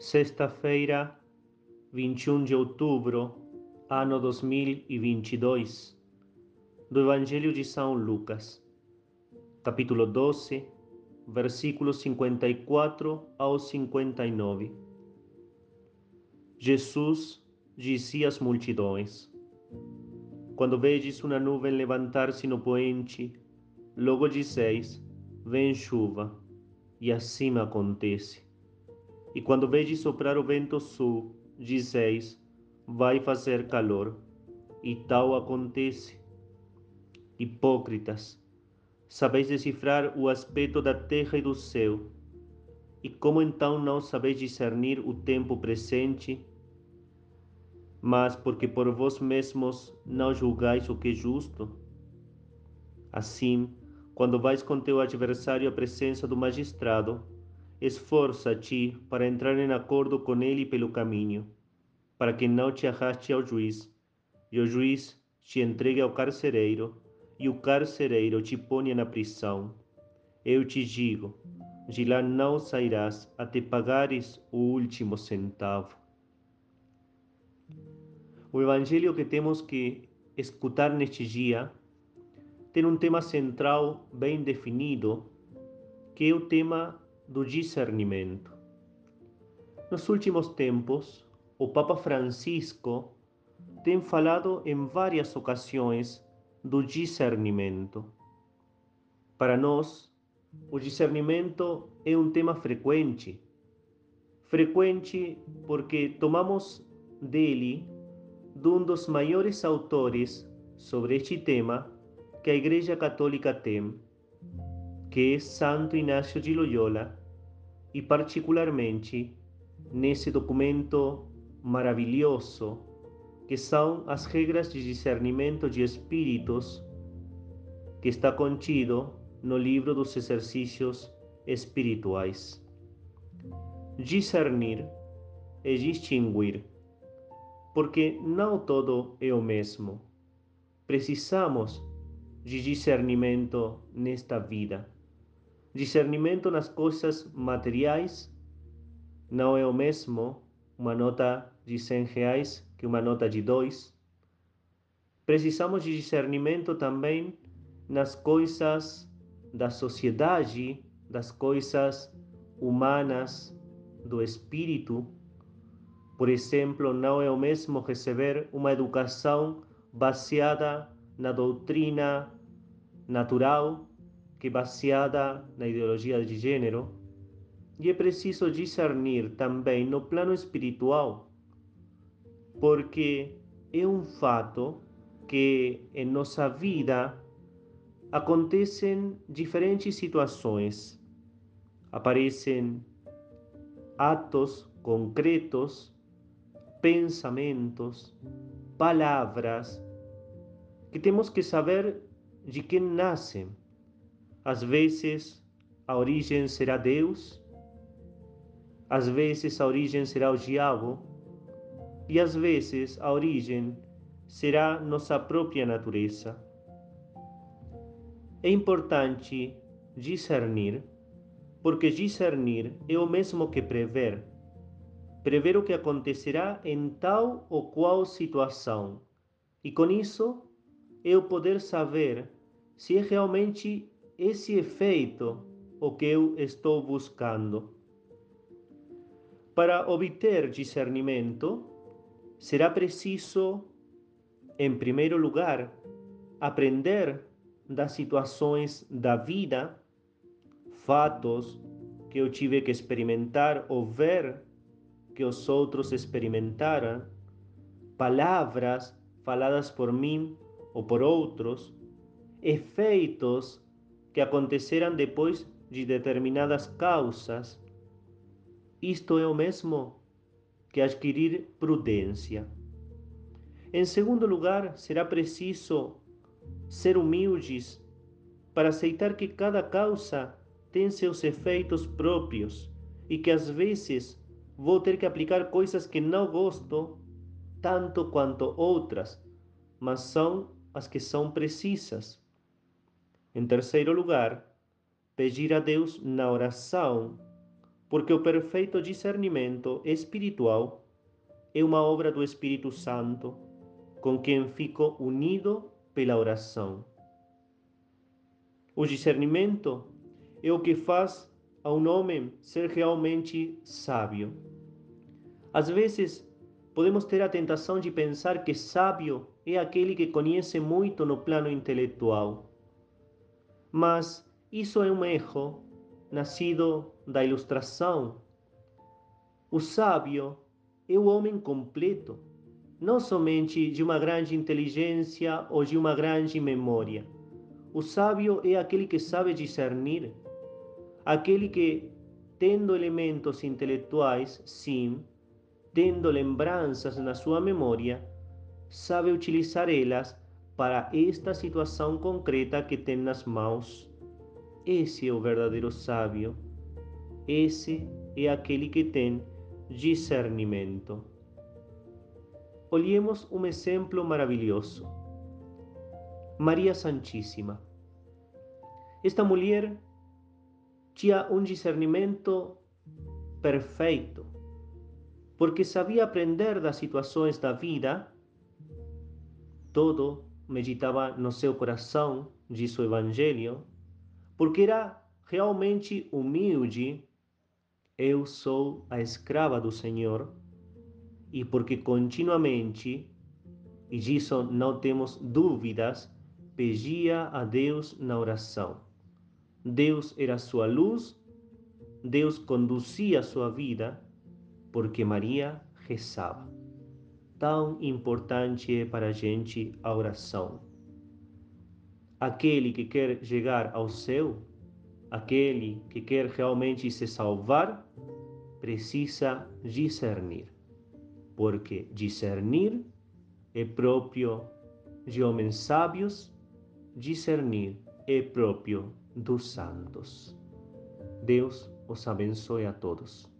Sexta-feira, 21 de outubro, ano 2022, do Evangelho de São Lucas, capítulo 12, versículos 54 ao 59. Jesus dizia às multidões: Quando vedes uma nuvem levantar-se no poente, logo dizeis: Vem chuva, e assim acontece. E quando vedes soprar o vento sul, dizeis: Vai fazer calor, e tal acontece. Hipócritas, sabeis decifrar o aspecto da terra e do céu, e como então não sabeis discernir o tempo presente? Mas porque por vós mesmos não julgais o que é justo? Assim, quando vais com teu adversário à presença do magistrado, esforça-te para entrar em acordo com ele pelo caminho, para que não te arraste ao juiz, e o juiz te entregue ao carcereiro, e o carcereiro te ponha na prisão. Eu te digo, de lá não sairás até pagares o último centavo. O evangelho que temos que escutar neste dia tem um tema central bem definido, que é o tema do discernimento. Nos últimos tempos, o Papa Francisco tem falado em várias ocasiões do discernimento. Para nós, o discernimento é um tema frequente. Frequente porque tomamos dele de um dos maiores autores sobre este tema que a Igreja Católica tem, que é Santo Inácio de Loyola, e particularmente nesse documento maravilhoso que são as regras de discernimento de espíritos que está contido no livro dos exercícios espirituais. Discernir é distinguir, porque não todo é o mesmo. Precisamos de discernimento nesta vida. Discernimento nas coisas materiais não é o mesmo uma nota de 100 reais que uma nota de 2. Precisamos de discernimento também nas coisas da sociedade, das coisas humanas, do espírito. Por exemplo, não é o mesmo receber uma educação baseada na doutrina natural que baseada na ideologia de gênero, e é preciso discernir também no plano espiritual, porque é um fato que em nossa vida acontecem diferentes situações, aparecem atos concretos, pensamentos, palavras, que temos que saber de quem nascem às vezes a origem será Deus, às vezes a origem será o diabo, e às vezes a origem será nossa própria natureza. É importante discernir, porque discernir é o mesmo que prever. Prever o que acontecerá em tal ou qual situação, e com isso eu poder saber se é realmente esse efeito o que eu estou buscando. Para obter discernimento, será preciso, em primeiro lugar, aprender das situações da vida, fatos que eu tive que experimentar ou ver que os outros experimentaram, palavras faladas por mim ou por outros, efeitos que aconteceram depois de determinadas causas. Isto é o mesmo que adquirir prudência. Em segundo lugar, será preciso ser humildes para aceitar que cada causa tem seus efeitos próprios e que às vezes vou ter que aplicar coisas que não gosto tanto quanto outras, mas são as que são precisas. Em terceiro lugar, pedir a Deus na oração porque o perfeito discernimento espiritual é uma obra do Espírito Santo, com quem fico unido pela oração. O discernimento é o que faz a um homem ser realmente sábio. Às vezes, podemos ter a tentação de pensar que sábio é aquele que conhece muito no plano intelectual. Mas isso é um erro nascido da ilustração. O sábio é o homem completo, não somente de uma grande inteligência ou de uma grande memória. O sábio é aquele que sabe discernir, aquele que, tendo elementos intelectuais, sim, tendo lembranças na sua memória, sabe utilizar elas para esta situação concreta que tem nas mãos. Esse é o verdadeiro sábio. Esse é aquele que tem discernimento. Olhemos um exemplo maravilhoso. Maria Santíssima. Esta mulher tinha um discernimento perfeito porque sabia aprender das situações da vida, todo meditava no seu coração, diz o Evangelho, porque era realmente humilde. Eu sou a escrava do Senhor, e porque continuamente, e disso não temos dúvidas, pedia a Deus na oração. Deus era sua luz, Deus conduzia sua vida porque Maria rezava. Tão importante é para a gente a oração. Aquele que quer chegar ao céu, aquele que quer realmente se salvar, precisa discernir, porque discernir é próprio de homens sábios, discernir é próprio dos santos. Deus os abençoe a todos.